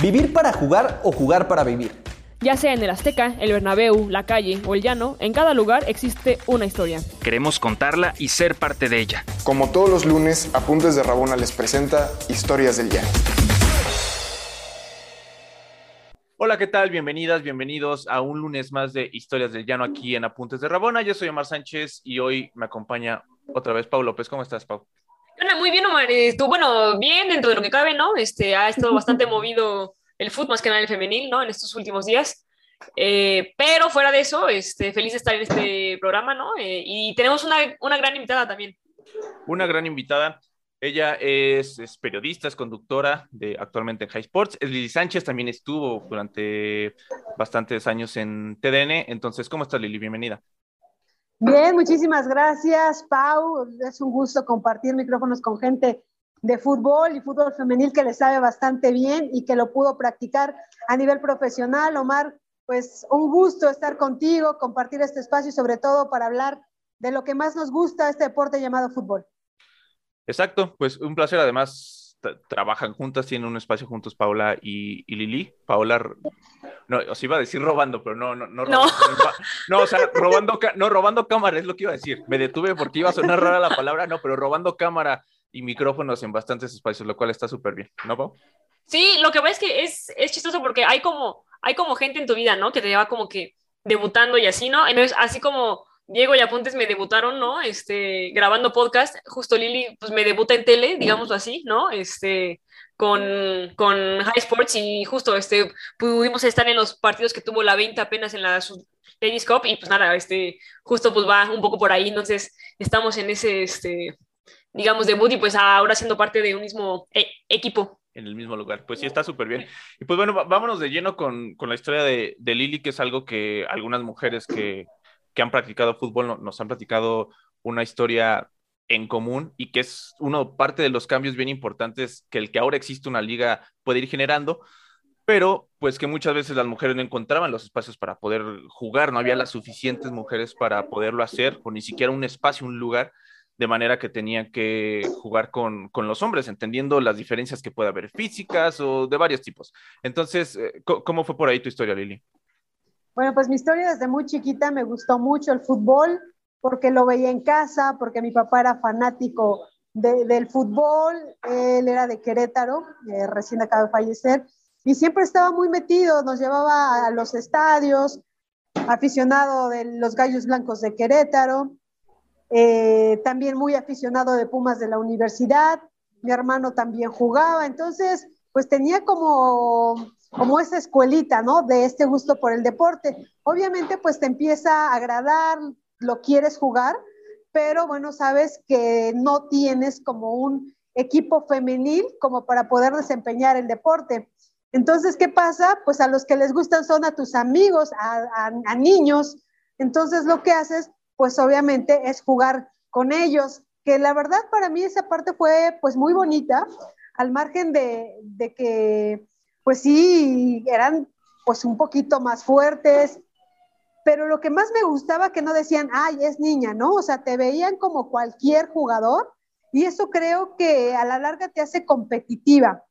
¿Vivir para jugar o jugar para vivir? Ya sea en el Azteca, el Bernabéu, la calle o el llano, en cada lugar existe una historia. Queremos contarla y ser parte de ella. Como todos los lunes, Apuntes de Rabona les presenta Historias del Llano. Hola, ¿qué tal? Bienvenidas, bienvenidos a un lunes más de Historias del Llano aquí en Apuntes de Rabona. Yo soy Omar Sánchez y hoy me acompaña otra vez Pau López. ¿Cómo estás, Pau? Hola, muy bien, Omar. Tú, bueno, bien dentro de lo que cabe, ¿no? Este, ha estado bastante movido el fútbol, más que nada el femenil, ¿no? En estos últimos días. Eh, pero fuera de eso, este, feliz de estar en este programa, ¿no? Eh, y tenemos una, una, gran invitada también. Una gran invitada. Ella es, es, periodista, es conductora de, actualmente en High Sports. Es Lili Sánchez, también estuvo durante bastantes años en TDN. Entonces, ¿cómo estás, Lili? Bienvenida. Bien, muchísimas gracias, Pau. Es un gusto compartir micrófonos con gente de fútbol y fútbol femenil que le sabe bastante bien y que lo pudo practicar a nivel profesional. Omar, pues un gusto estar contigo, compartir este espacio y sobre todo para hablar de lo que más nos gusta, este deporte llamado fútbol. Exacto, pues un placer además trabajan juntas, tienen un espacio juntos Paula y, y, Lili. Paula, no, os iba a decir robando, pero no, no, no, no. no o sea, robando, no, robando cámara es lo que iba a decir. Me detuve porque iba a sonar rara la palabra, no, pero robando cámara y micrófonos en bastantes espacios, lo cual está súper bien, ¿no, Pau? Sí, lo que pasa es que es, es chistoso porque hay como, hay como gente en tu vida, ¿no? Que te lleva como que debutando y así, ¿no? Entonces, así como Diego y Apuntes me debutaron, ¿no? Este, grabando podcast, justo Lili, pues me debuta en tele, digámoslo así, ¿no? Este, con, con High Sports y justo, este, pudimos estar en los partidos que tuvo la 20 apenas en la Tennis Cup y pues nada, este, justo pues va un poco por ahí, entonces estamos en ese, este, digamos, debut y pues ahora siendo parte de un mismo e equipo en el mismo lugar. Pues sí, está súper bien. Y pues bueno, vámonos de lleno con, con la historia de, de, Lili, que es algo que algunas mujeres que, que han practicado fútbol nos han platicado una historia en común y que es uno parte de los cambios bien importantes que el que ahora existe una liga puede ir generando, pero pues que muchas veces las mujeres no encontraban los espacios para poder jugar, no había las suficientes mujeres para poderlo hacer o ni siquiera un espacio, un lugar, de manera que tenían que jugar con, con los hombres, entendiendo las diferencias que puede haber físicas o de varios tipos. Entonces, eh, ¿cómo fue por ahí tu historia, Lili? Bueno, pues mi historia desde muy chiquita me gustó mucho el fútbol porque lo veía en casa, porque mi papá era fanático de, del fútbol, él era de Querétaro, eh, recién acaba de fallecer, y siempre estaba muy metido, nos llevaba a los estadios, aficionado de los Gallos Blancos de Querétaro, eh, también muy aficionado de Pumas de la universidad, mi hermano también jugaba, entonces pues tenía como como esa escuelita, ¿no? De este gusto por el deporte. Obviamente, pues te empieza a agradar, lo quieres jugar, pero bueno, sabes que no tienes como un equipo femenil como para poder desempeñar el deporte. Entonces, ¿qué pasa? Pues a los que les gustan son a tus amigos, a, niños. Entonces, lo que haces, pues obviamente es jugar con ellos, que la verdad para mí esa parte fue pues muy bonita, al margen de, de que pues sí, eran pues un poquito más fuertes, pero lo que más me gustaba que no decían, ay, es niña, ¿no? O sea, te veían como cualquier jugador y eso creo que a la larga te hace competitiva,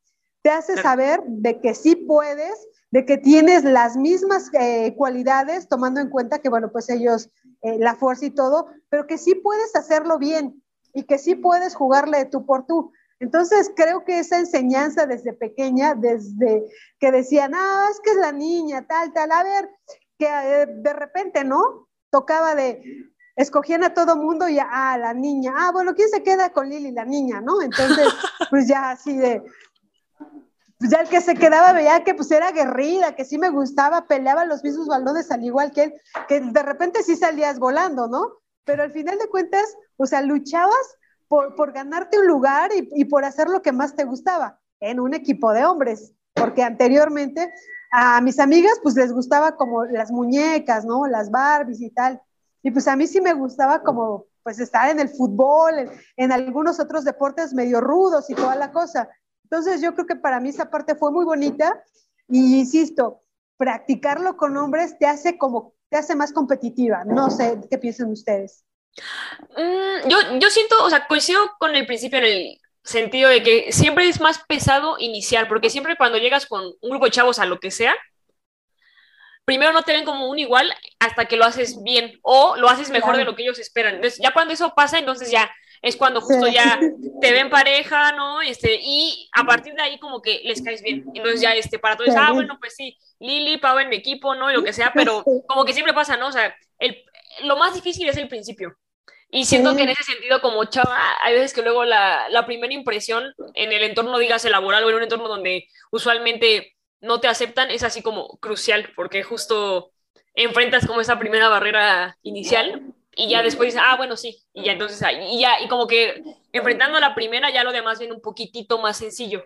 te hace saber de que sí puedes, de que tienes las mismas eh, cualidades, tomando en cuenta que, bueno, pues ellos, eh, la fuerza y todo, pero que sí puedes hacerlo bien y que sí puedes jugarle tú por tú. Entonces, creo que esa enseñanza desde pequeña, desde que decían, ah, es que es la niña, tal, tal, a ver, que eh, de repente, ¿no? Tocaba de, escogían a todo mundo y, ah, la niña, ah, bueno, ¿quién se queda con Lili? La niña, ¿no? Entonces, pues ya así de, pues ya el que se quedaba veía que pues era guerrida, que sí me gustaba, peleaba los mismos balones al igual que él, que de repente sí salías volando, ¿no? Pero al final de cuentas, o sea, luchabas por, ganarte un lugar y, por hacer lo que más te gustaba en un equipo de hombres, porque anteriormente a mis amigas pues les gustaba como las muñecas, ¿no? Las Barbies y tal. Y pues a mí sí me gustaba como pues estar en el fútbol, en, algunos otros deportes medio rudos y toda la cosa. Entonces yo creo que para mí esa parte fue muy bonita y insisto, practicarlo con hombres te hace como, te hace más competitiva. No sé qué piensan ustedes. Mm, yo, yo siento, o sea, coincido con el principio en el sentido de que siempre es más pesado iniciar, porque siempre cuando llegas con un grupo de chavos a lo que sea, primero no te ven como un igual hasta que lo haces bien o lo haces mejor de lo que ellos esperan. Entonces, ya cuando eso pasa, entonces ya es cuando justo ya te ven pareja, ¿no? Este, y a partir de ahí como que les caes bien. Entonces ya, este, para todos, ah, bueno, pues sí, Lili, Pau en mi equipo, ¿no? Y lo que sea, pero como que siempre pasa, ¿no? O sea, el, lo más difícil es el principio. Y siento que en ese sentido, como chava, hay veces que luego la, la primera impresión en el entorno, digas, laboral o en un entorno donde usualmente no te aceptan, es así como crucial, porque justo enfrentas como esa primera barrera inicial y ya después dices, ah, bueno, sí, y ya entonces, y ya, y como que enfrentando la primera, ya lo demás viene un poquitito más sencillo.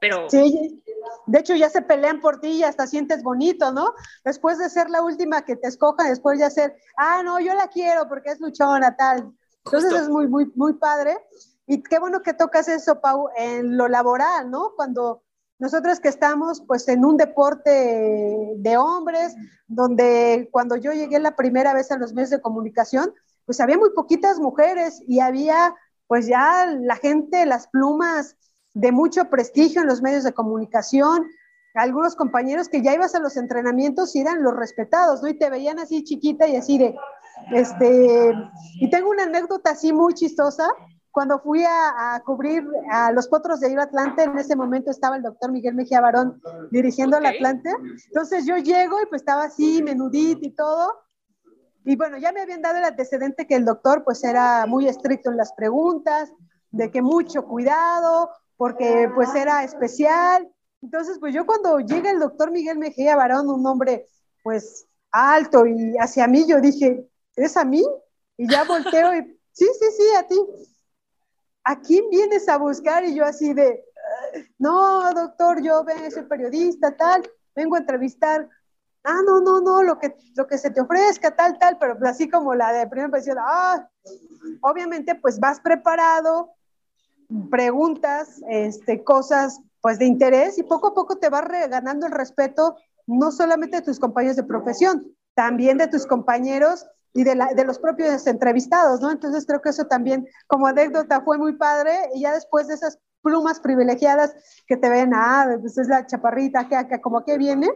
Pero... Sí, de hecho ya se pelean por ti y hasta sientes bonito, ¿no? Después de ser la última que te escojan, después ya ser, ah, no, yo la quiero porque es luchona, tal. Entonces es muy, muy, muy padre. Y qué bueno que tocas eso, Pau, en lo laboral, ¿no? Cuando nosotros que estamos pues en un deporte de hombres, donde cuando yo llegué la primera vez a los medios de comunicación, pues había muy poquitas mujeres y había pues ya la gente, las plumas de mucho prestigio en los medios de comunicación, algunos compañeros que ya ibas a los entrenamientos y eran los respetados, ¿no? Y te veían así chiquita y así de, este, y tengo una anécdota así muy chistosa, cuando fui a, cubrir a los potros de Iro Atlante, en ese momento estaba el doctor Miguel Mejía Barón dirigiendo el Atlante. Entonces yo llego y pues estaba así, menudito y todo. Y bueno, ya me habían dado el antecedente que el doctor pues era muy estricto en las preguntas, de que mucho cuidado, porque pues era especial. Entonces pues yo cuando llega el doctor Miguel Mejía Barón, un hombre pues alto y hacia mí, yo dije, ¿es a mí? Y ya volteo y, sí, sí, sí, a ti. ¿a quién vienes a buscar? Y yo así de, no, doctor, yo soy periodista, tal, vengo a entrevistar. Ah, no, no, no, lo que, lo que se te ofrezca, tal, tal, pero así como la de primera impresión, ah, obviamente pues vas preparado, preguntas, este, cosas pues de interés y poco a poco te vas ganando el respeto no solamente de tus compañeros de profesión, también de tus compañeros y de, la, de, los propios entrevistados, ¿no? Entonces creo que eso también como anécdota fue muy padre y ya después de esas plumas privilegiadas que te ven, ah, pues es la chaparrita, que, que como que viene,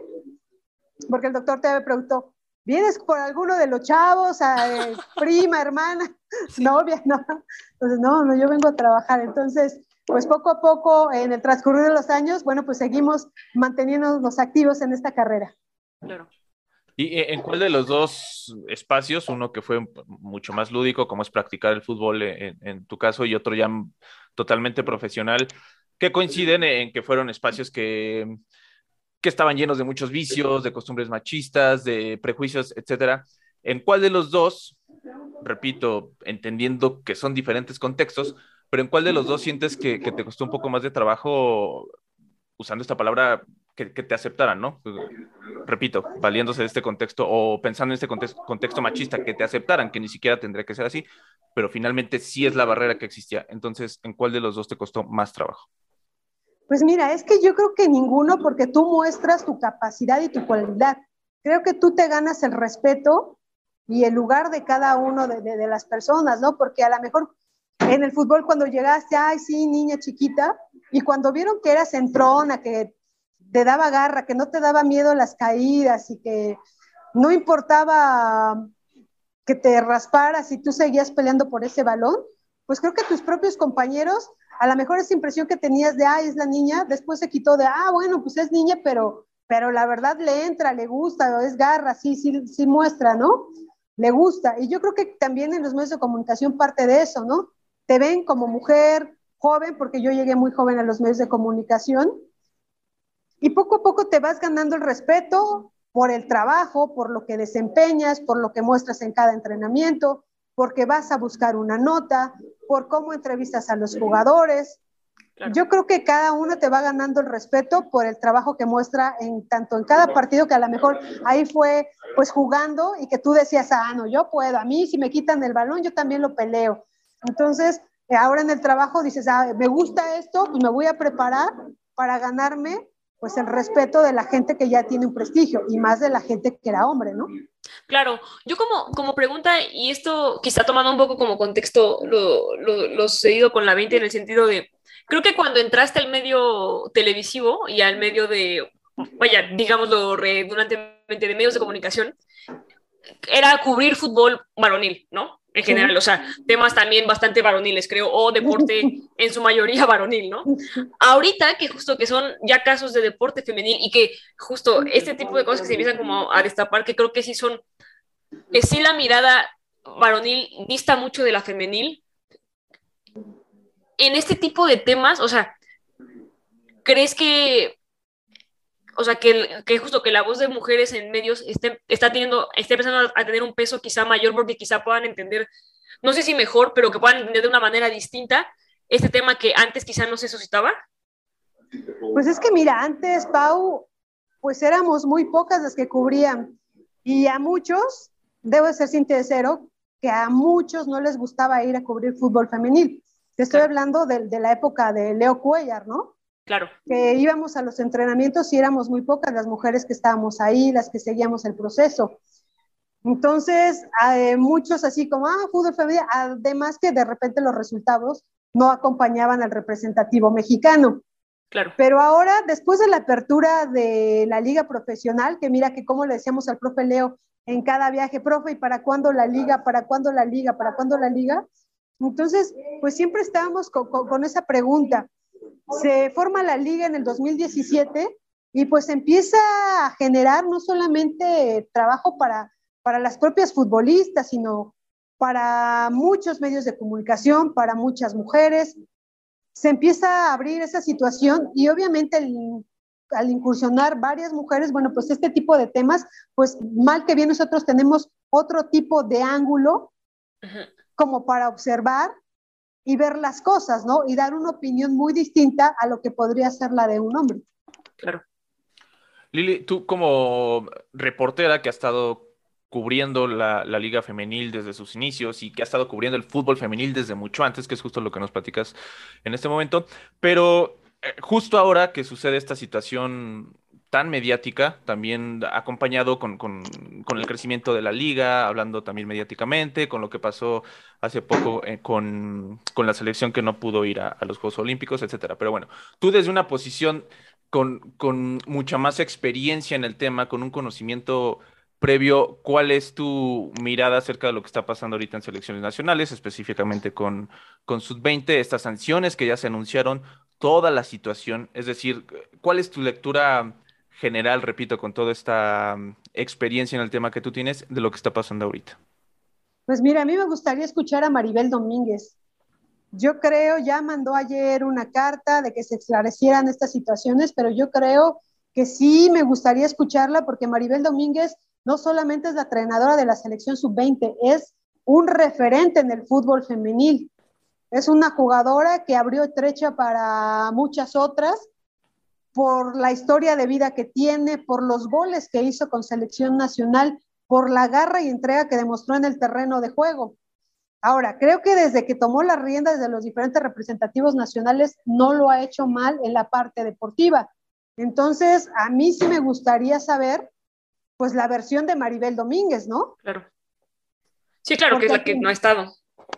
porque el doctor te preguntó, ¿vienes por alguno de los chavos, eh, prima, hermana, novia? No, entonces no, no, yo vengo a trabajar, entonces pues poco a poco en el transcurrir de los años, bueno, pues seguimos manteniéndonos activos en esta carrera. Claro. ¿Y en cuál de los dos espacios, uno que fue mucho más lúdico, como es practicar el fútbol en, tu caso, y otro ya totalmente profesional, que coinciden en que fueron espacios que, que estaban llenos de muchos vicios, de costumbres machistas, de prejuicios, etcétera? ¿En cuál de los dos, repito, entendiendo que son diferentes contextos, pero en cuál de los dos sientes que, que te costó un poco más de trabajo, usando esta palabra, que, te aceptaran, ¿no? Repito, valiéndose de este contexto o pensando en este contexto, contexto machista, que te aceptaran, que ni siquiera tendría que ser así, pero finalmente sí es la barrera que existía. Entonces, ¿en cuál de los dos te costó más trabajo? Pues mira, es que yo creo que ninguno, porque tú muestras tu capacidad y tu cualidad. Creo que tú te ganas el respeto y el lugar de cada uno de, las personas, ¿no? Porque a lo mejor en el fútbol cuando llegaste, ay, sí, niña chiquita, y cuando vieron que eras entrona, que te daba garra, que no te daba miedo las caídas y que no importaba que te rasparas y tú seguías peleando por ese balón, pues creo que tus propios compañeros, a lo mejor esa impresión que tenías de, ah, es la niña, después se quitó de, ah, bueno, pues es niña, pero, pero la verdad le entra, le gusta, es garra, sí, sí, sí muestra, ¿no? Le gusta. Y yo creo que también en los medios de comunicación parte de eso, ¿no? Te ven como mujer joven, porque yo llegué muy joven a los medios de comunicación, y poco a poco te vas ganando el respeto por el trabajo, por lo que desempeñas, por lo que muestras en cada entrenamiento, porque vas a buscar una nota, por cómo entrevistas a los jugadores. Yo creo que cada uno te va ganando el respeto por el trabajo que muestra en tanto en cada partido que a lo mejor ahí fue pues jugando y que tú decías, ah, no, yo puedo, a mí si me quitan el balón yo también lo peleo. Entonces, ahora en el trabajo dices, ah, me gusta esto y me voy a preparar para ganarme pues el respeto de la gente que ya tiene un prestigio y más de la gente que era hombre, ¿no? Claro, yo como, como pregunta, y esto quizá tomando un poco como contexto lo, lo, lo sucedido con la 20 en el sentido de, creo que cuando entraste al medio televisivo y al medio de, vaya, digámoslo redundantemente, de medios de comunicación, era cubrir fútbol varonil, ¿no? En general, o sea, temas también bastante varoniles, creo, o deporte en su mayoría varonil, ¿no? Ahorita que justo que son ya casos de deporte femenil y que justo este tipo de cosas que se empiezan como a destapar, que creo que sí son, que sí la mirada varonil dista mucho de la femenil, en este tipo de temas, o sea, ¿crees que, o sea, que, que justo que la voz de mujeres en medios esté, está teniendo, esté empezando a tener un peso quizá mayor porque quizá puedan entender, no sé si mejor, pero que puedan entender de una manera distinta este tema que antes quizá no se suscitaba? Pues es que mira, antes, Pau, pues éramos muy pocas las que cubrían y a muchos, debo ser sincero, que a muchos no les gustaba ir a cubrir fútbol femenil. Te estoy hablando de, de, la época de Leo Cuellar, ¿no? Claro. Que íbamos a los entrenamientos y éramos muy pocas las mujeres que estábamos ahí, las que seguíamos el proceso. Entonces, eh, muchos así como, ah, fútbol femenil, además que de repente los resultados no acompañaban al representativo mexicano. Claro. Pero ahora, después de la apertura de la liga profesional, que mira que como le decíamos al profe Leo en cada viaje, profe, ¿y para cuándo la liga? ¿Para cuándo la liga? ¿Para cuándo la liga? Entonces, pues siempre estábamos con, con, con, esa pregunta. Se forma la liga en el 2017 y pues empieza a generar no solamente trabajo para, para las propias futbolistas, sino para muchos medios de comunicación, para muchas mujeres. Se empieza a abrir esa situación y obviamente el, al incursionar varias mujeres, bueno, pues este tipo de temas, pues mal que bien nosotros tenemos otro tipo de ángulo. Como para observar y ver las cosas, ¿no? Y dar una opinión muy distinta a lo que podría ser la de un hombre. Claro. Lili, tú como reportera que ha estado cubriendo la, la, liga femenil desde sus inicios y que ha estado cubriendo el fútbol femenil desde mucho antes, que es justo lo que nos platicas en este momento, pero eh, justo ahora que sucede esta situación tan mediática, también acompañado con, con, el crecimiento de la liga, hablando también mediáticamente, con lo que pasó hace poco eh, con, con, la selección que no pudo ir a, los Juegos Olímpicos, etcétera. Pero bueno, tú desde una posición con, con mucha más experiencia en el tema, con un conocimiento previo, ¿cuál es tu mirada acerca de lo que está pasando ahorita en selecciones nacionales, específicamente con, con Sud-20, estas sanciones que ya se anunciaron, toda la situación? Es decir, ¿cuál es tu lectura general, repito, con toda esta um, experiencia en el tema que tú tienes, de lo que está pasando ahorita? Pues mira, a mí me gustaría escuchar a Maribel Domínguez. Yo creo, ya mandó ayer una carta de que se esclarecieran estas situaciones, pero yo creo que sí me gustaría escucharla porque Maribel Domínguez no solamente es la entrenadora de la selección sub-20, es un referente en el fútbol femenil. Es una jugadora que abrió trecha para muchas otras por la historia de vida que tiene, por los goles que hizo con selección nacional, por la garra y entrega que demostró en el terreno de juego. Ahora, creo que desde que tomó las riendas de los diferentes representativos nacionales, no lo ha hecho mal en la parte deportiva. Entonces, a mí sí me gustaría saber, pues, la versión de Maribel Domínguez, ¿no? Claro. Sí, claro, porque que es la que no ha estado.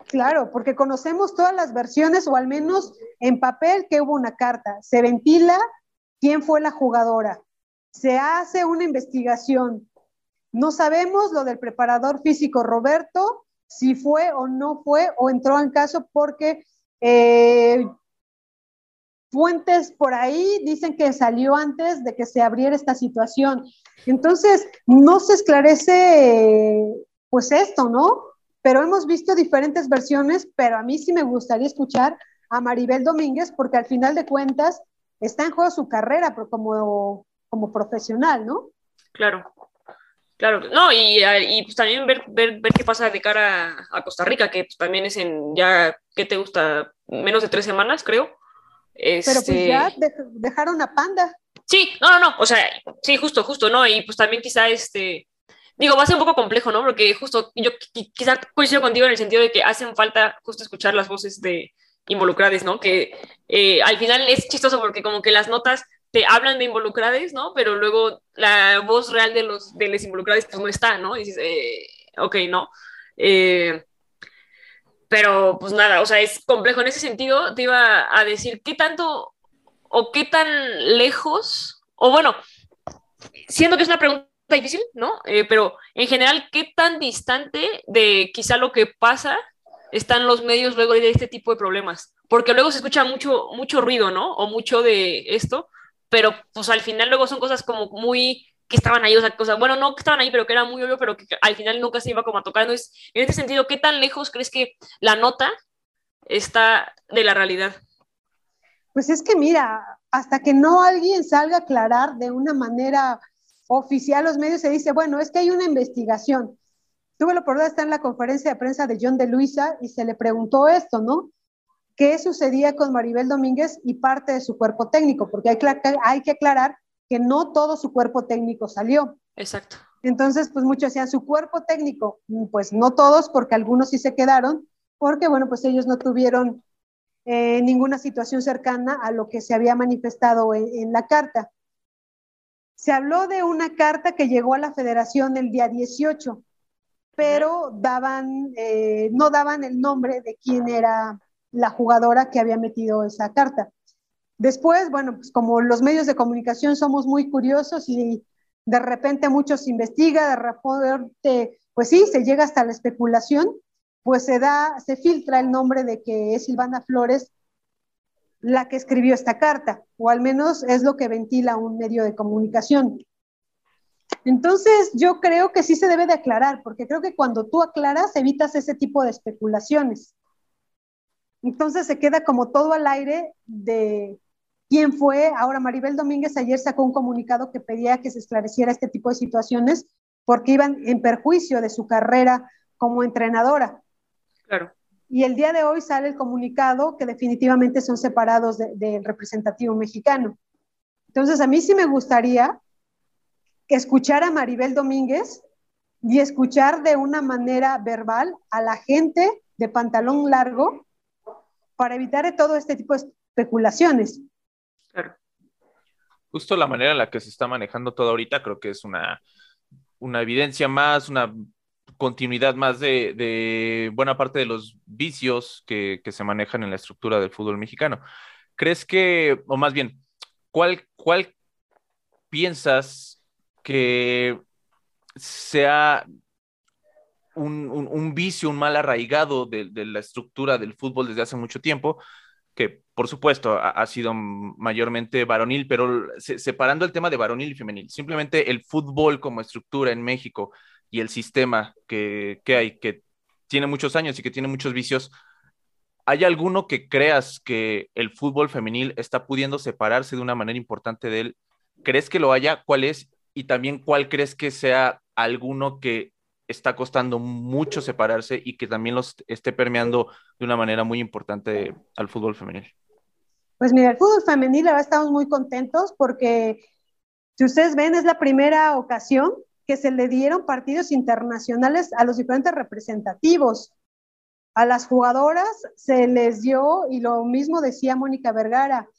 Claro, porque conocemos todas las versiones, o al menos en papel, que hubo una carta. Se ventila quién fue la jugadora. Se hace una investigación. No sabemos lo del preparador físico Roberto, si fue o no fue o entró en caso porque eh, fuentes por ahí dicen que salió antes de que se abriera esta situación. Entonces, no se esclarece pues esto, ¿no? Pero hemos visto diferentes versiones, pero a mí sí me gustaría escuchar a Maribel Domínguez porque al final de cuentas está en juego su carrera como, como profesional, ¿no? Claro, claro, no, y, y pues también ver, ver, ver, qué pasa de cara a Costa Rica, que pues también es en ya, ¿qué te gusta? Menos de tres semanas, creo. Este... Pero pues ya de, dejaron a Panda. Sí, no, no, no, o sea, sí, justo, justo, ¿no? Y pues también quizá este, digo, va a ser un poco complejo, ¿no? Porque justo yo quizá coincido contigo en el sentido de que hacen falta justo escuchar las voces de involucradas, ¿no? Que eh, al final es chistoso porque como que las notas te hablan de involucradas, ¿no? Pero luego la voz real de los de los involucrados pues no está, ¿no? Y dices, eh, ok, ¿no? Eh, pero pues nada, o sea, es complejo. En ese sentido, te iba a decir qué tanto o qué tan lejos, o bueno, siento que es una pregunta difícil, ¿no? Eh, pero en general, ¿qué tan distante de quizá lo que pasa están los medios luego de este tipo de problemas? Porque luego se escucha mucho, mucho ruido, ¿no? O mucho de esto, pero pues al final luego son cosas como muy que estaban ahí, o sea, cosas, bueno, no que estaban ahí, pero que era muy obvio, pero que al final nunca se iba como a tocar. Entonces, en este sentido, ¿qué tan lejos crees que la nota está de la realidad? Pues es que mira, hasta que no alguien salga a aclarar de una manera oficial los medios, se dice, bueno, es que hay una investigación. Tuve la oportunidad de estar en la conferencia de prensa de John de Luisa y se le preguntó esto, ¿no? ¿Qué sucedía con Maribel Domínguez y parte de su cuerpo técnico? Porque hay, hay que aclarar que no todo su cuerpo técnico salió. Exacto. Entonces, pues muchos decían, su cuerpo técnico, pues no todos, porque algunos sí se quedaron, porque bueno, pues ellos no tuvieron eh, ninguna situación cercana a lo que se había manifestado en, la carta. Se habló de una carta que llegó a la federación el día 18, pero daban, eh, no daban el nombre de quién era la jugadora que había metido esa carta. Después, bueno, pues como los medios de comunicación somos muy curiosos y de repente muchos investiga, de repente, pues sí, se llega hasta la especulación, pues se da, se filtra el nombre de que es Silvana Flores la que escribió esta carta, o al menos es lo que ventila un medio de comunicación. Entonces, yo creo que sí se debe de aclarar, porque creo que cuando tú aclaras, evitas ese tipo de especulaciones. Entonces se queda como todo al aire de quién fue. Ahora, Maribel Domínguez ayer sacó un comunicado que pedía que se esclareciera este tipo de situaciones porque iban en perjuicio de su carrera como entrenadora. Claro. Y el día de hoy sale el comunicado que definitivamente son separados del representativo mexicano. Entonces, a mí sí me gustaría escuchar a Maribel Domínguez y escuchar de una manera verbal a la gente de pantalón largo para evitar todo este tipo de especulaciones. Justo la manera en la que se está manejando todo ahorita creo que es una, una evidencia más, una continuidad más de, buena parte de los vicios que, se manejan en la estructura del fútbol mexicano. ¿Crees que, o más bien, cuál, cuál piensas que sea un, vicio, un mal arraigado de, la estructura del fútbol desde hace mucho tiempo que por supuesto ha, sido mayormente varonil, pero separando el tema de varonil y femenil, simplemente el fútbol como estructura en México y el sistema que, hay, que tiene muchos años y que tiene muchos vicios, ¿hay alguno que creas que el fútbol femenil está pudiendo separarse de una manera importante de él? ¿Crees que lo haya? ¿Cuál es? Y también, ¿cuál crees que sea alguno que está costando mucho separarse y que también los esté permeando de una manera muy importante al fútbol femenil? Pues mira, el fútbol femenil ahora estamos muy contentos porque, si ustedes ven, es la primera ocasión que se le dieron partidos internacionales a los diferentes representativos. A las jugadoras se les dio, y lo mismo decía Mónica Vergara,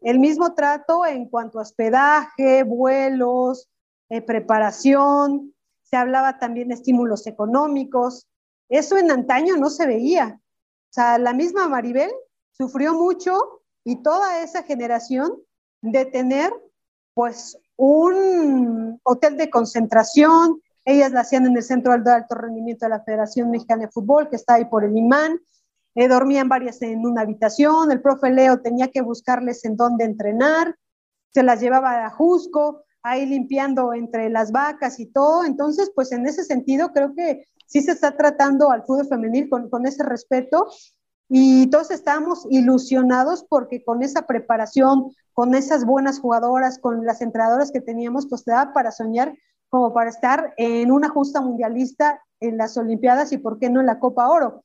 el mismo trato en cuanto a hospedaje, vuelos, eh, preparación, se hablaba también de estímulos económicos. Eso en antaño no se veía. O sea, la misma Maribel sufrió mucho y toda esa generación de tener pues un hotel de concentración, ellas la hacían en el Centro de Alto Rendimiento de la Federación Mexicana de Fútbol, que está ahí por el imán, eh, dormían varias en una habitación, el profe Leo tenía que buscarles en dónde entrenar, se las llevaba a Jusco, ahí limpiando entre las vacas y todo. Entonces, pues en ese sentido creo que sí se está tratando al fútbol femenil con, con ese respeto y todos estamos ilusionados porque con esa preparación, con esas buenas jugadoras, con las entrenadoras que teníamos, pues te da para soñar como para estar en una justa mundialista en las Olimpiadas y por qué no en la Copa Oro.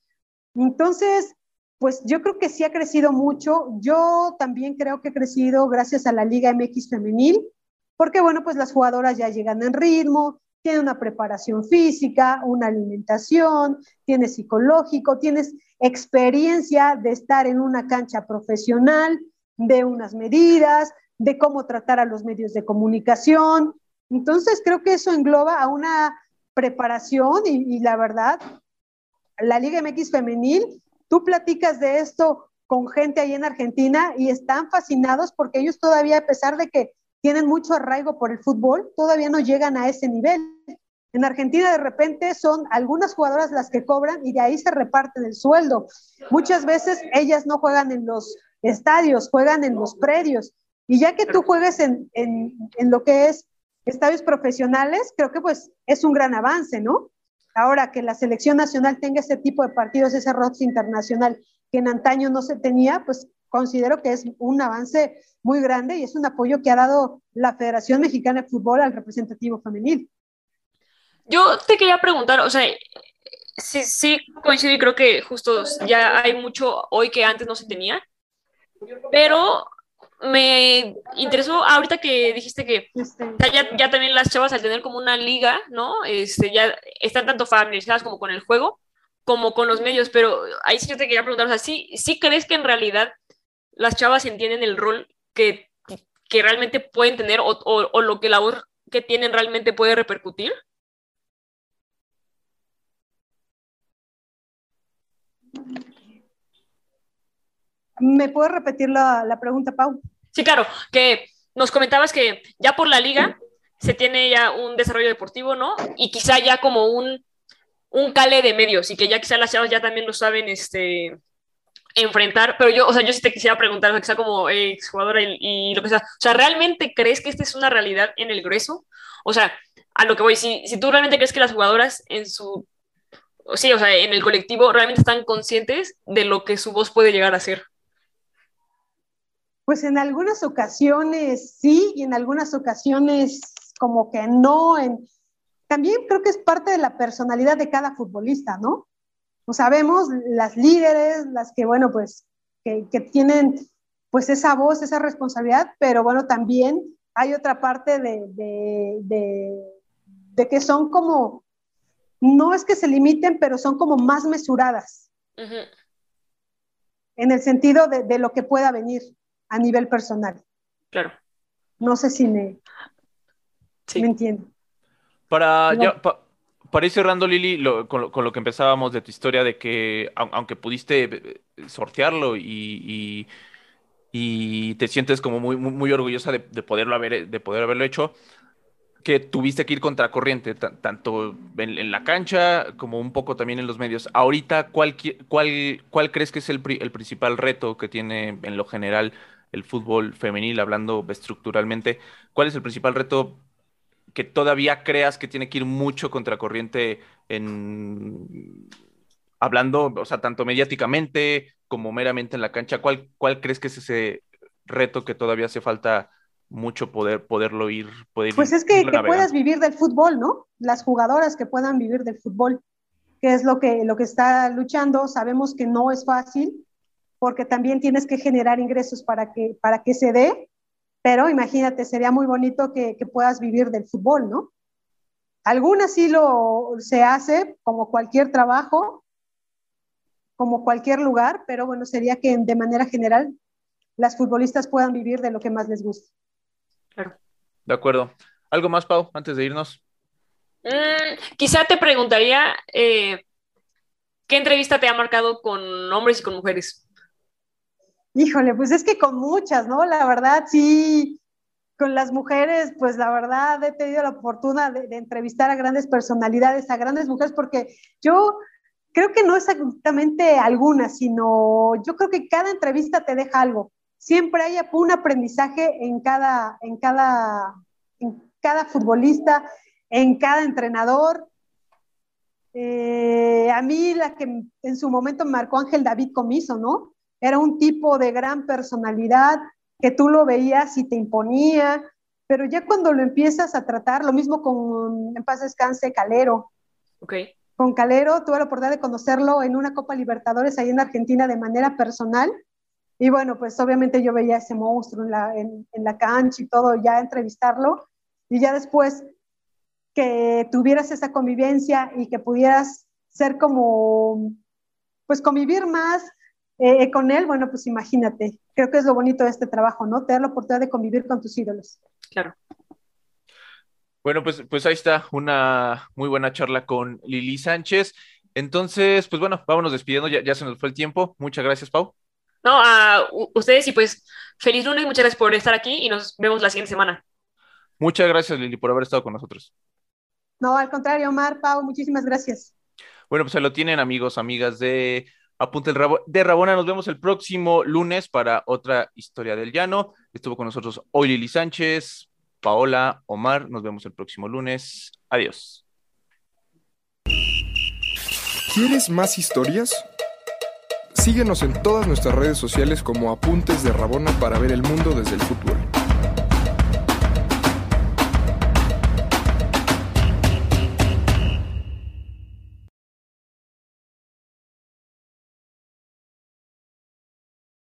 Entonces, pues yo creo que sí ha crecido mucho. Yo también creo que ha crecido gracias a la Liga MX femenil porque bueno, pues las jugadoras ya llegan en ritmo, tienen una preparación física, una alimentación, tienes psicológico, tienes experiencia de estar en una cancha profesional, de unas medidas, de cómo tratar a los medios de comunicación. Entonces, creo que eso engloba a una preparación y, y la verdad, la Liga MX femenil, tú platicas de esto con gente ahí en Argentina y están fascinados porque ellos todavía, a pesar de que tienen mucho arraigo por el fútbol, todavía no llegan a ese nivel. En Argentina de repente son algunas jugadoras las que cobran y de ahí se reparten el sueldo. Muchas veces ellas no juegan en los estadios, juegan en los predios. Y ya que tú juegues en, en, en lo que es estadios profesionales, creo que pues es un gran avance, ¿no? Ahora que la selección nacional tenga ese tipo de partidos, ese roster internacional que en antaño no se tenía, pues considero que es un avance muy grande y es un apoyo que ha dado la Federación Mexicana de Fútbol al representativo femenil. Yo te quería preguntar, o sea, sí, sí coincido y creo que justo ya hay mucho hoy que antes no se tenía, pero me interesó ahorita que dijiste que ya, ya también las chavas al tener como una liga, ¿no? Este, ya están tanto familiarizadas como con el juego como con los medios, pero ahí sí yo te quería preguntar, o sea, ¿sí, sí crees que en realidad las chavas entienden el rol que, que realmente pueden tener o, o, o lo que la voz que tienen realmente puede repercutir? ¿Me puedes repetir la, la pregunta, Pau? Sí, claro, que nos comentabas que ya por la liga se tiene ya un desarrollo deportivo, ¿no? Y quizá ya como un, un cale de medios y que ya quizá las chavas ya también lo saben este, enfrentar, pero yo, o sea, yo sí te quisiera preguntar, o sea, quizá como exjugadora y, y lo que sea, o sea, ¿realmente crees que esta es una realidad en el grueso? O sea, a lo que voy, si, si tú realmente crees que las jugadoras en su, sí, o sea, en el colectivo realmente están conscientes de lo que su voz puede llegar a ser. Pues en algunas ocasiones sí y en algunas ocasiones como que no. En... También creo que es parte de la personalidad de cada futbolista, ¿no? O sabemos las líderes, las que, bueno, pues, que, que, tienen pues esa voz, esa responsabilidad, pero bueno, también hay otra parte de, de, de, de que son como, no es que se limiten, pero son como más mesuradas. Uh -huh. En el sentido de lo que pueda venir a nivel personal. Claro. No sé si me, sí. me entiendo. Para, no. ya, pa, para ir cerrando, Lili, lo, con, lo, con, lo, que empezábamos de tu historia, de que aunque pudiste eh, sortearlo y, y, y te sientes como muy, muy, muy orgullosa de, de, poderlo haber, de poder haberlo hecho, que tuviste que ir contracorriente, tanto en, en, la cancha como un poco también en los medios. Ahorita, ¿cuál, cuál, cuál crees que es el, el principal reto que tiene en lo general el fútbol femenil, hablando estructuralmente, ¿cuál es el principal reto que todavía creas que tiene que ir mucho contracorriente en hablando, o sea, tanto mediáticamente como meramente en la cancha? ¿Cuál, cuál crees que es ese reto que todavía hace falta mucho poder poderlo ir? Poder pues es que, que puedas vivir del fútbol, ¿no? Las jugadoras que puedan vivir del fútbol, que es lo que, lo que está luchando, sabemos que no es fácil, porque también tienes que generar ingresos para que, para que se dé, pero imagínate, sería muy bonito que, que puedas vivir del fútbol, ¿no? Algunas sí lo se hace, como cualquier trabajo, como cualquier lugar, pero bueno, sería que de manera general las futbolistas puedan vivir de lo que más les gusta. Claro. De acuerdo. ¿Algo más, Pau, antes de irnos? Mm, quizá te preguntaría, eh, ¿qué entrevista te ha marcado con hombres y con mujeres? Híjole, pues es que con muchas, ¿no? La verdad, sí, con las mujeres, pues la verdad he tenido la fortuna de, entrevistar a grandes personalidades, a grandes mujeres, porque yo creo que no exactamente alguna, sino yo creo que cada entrevista te deja algo. Siempre hay un aprendizaje en cada, en cada, en cada futbolista, en cada entrenador. Eh, a mí la que en su momento marcó Ángel David Comiso, ¿no? Era un tipo de gran personalidad que tú lo veías y te imponía, pero ya cuando lo empiezas a tratar, lo mismo con, en paz descanse, Calero. Okay. Con Calero tuve la oportunidad de conocerlo en una Copa Libertadores ahí en Argentina de manera personal. Y bueno, pues obviamente yo veía ese monstruo en la, en, en la cancha y todo, ya entrevistarlo. Y ya después que tuvieras esa convivencia y que pudieras ser como, pues convivir más, eh, con él, bueno, pues imagínate, creo que es lo bonito de este trabajo, ¿no? Te da la oportunidad de convivir con tus ídolos. Claro. Bueno, pues, pues ahí está una muy buena charla con Lili Sánchez. Entonces, pues bueno, vámonos despidiendo, ya, ya se nos fue el tiempo. Muchas gracias, Pau. No, a ustedes y pues feliz lunes, muchas gracias por estar aquí y nos vemos la siguiente semana. Muchas gracias, Lili, por haber estado con nosotros. No, al contrario, Omar, Pau, muchísimas gracias. Bueno, pues ahí lo tienen, amigos, amigas de Apunte el Rabo- de Rabona. Nos vemos el próximo lunes para otra historia del llano. Estuvo con nosotros hoy Lili Sánchez, Paola, Omar. Nos vemos el próximo lunes. Adiós. ¿Quieres más historias? Síguenos en todas nuestras redes sociales como Apuntes de Rabona para ver el mundo desde el fútbol.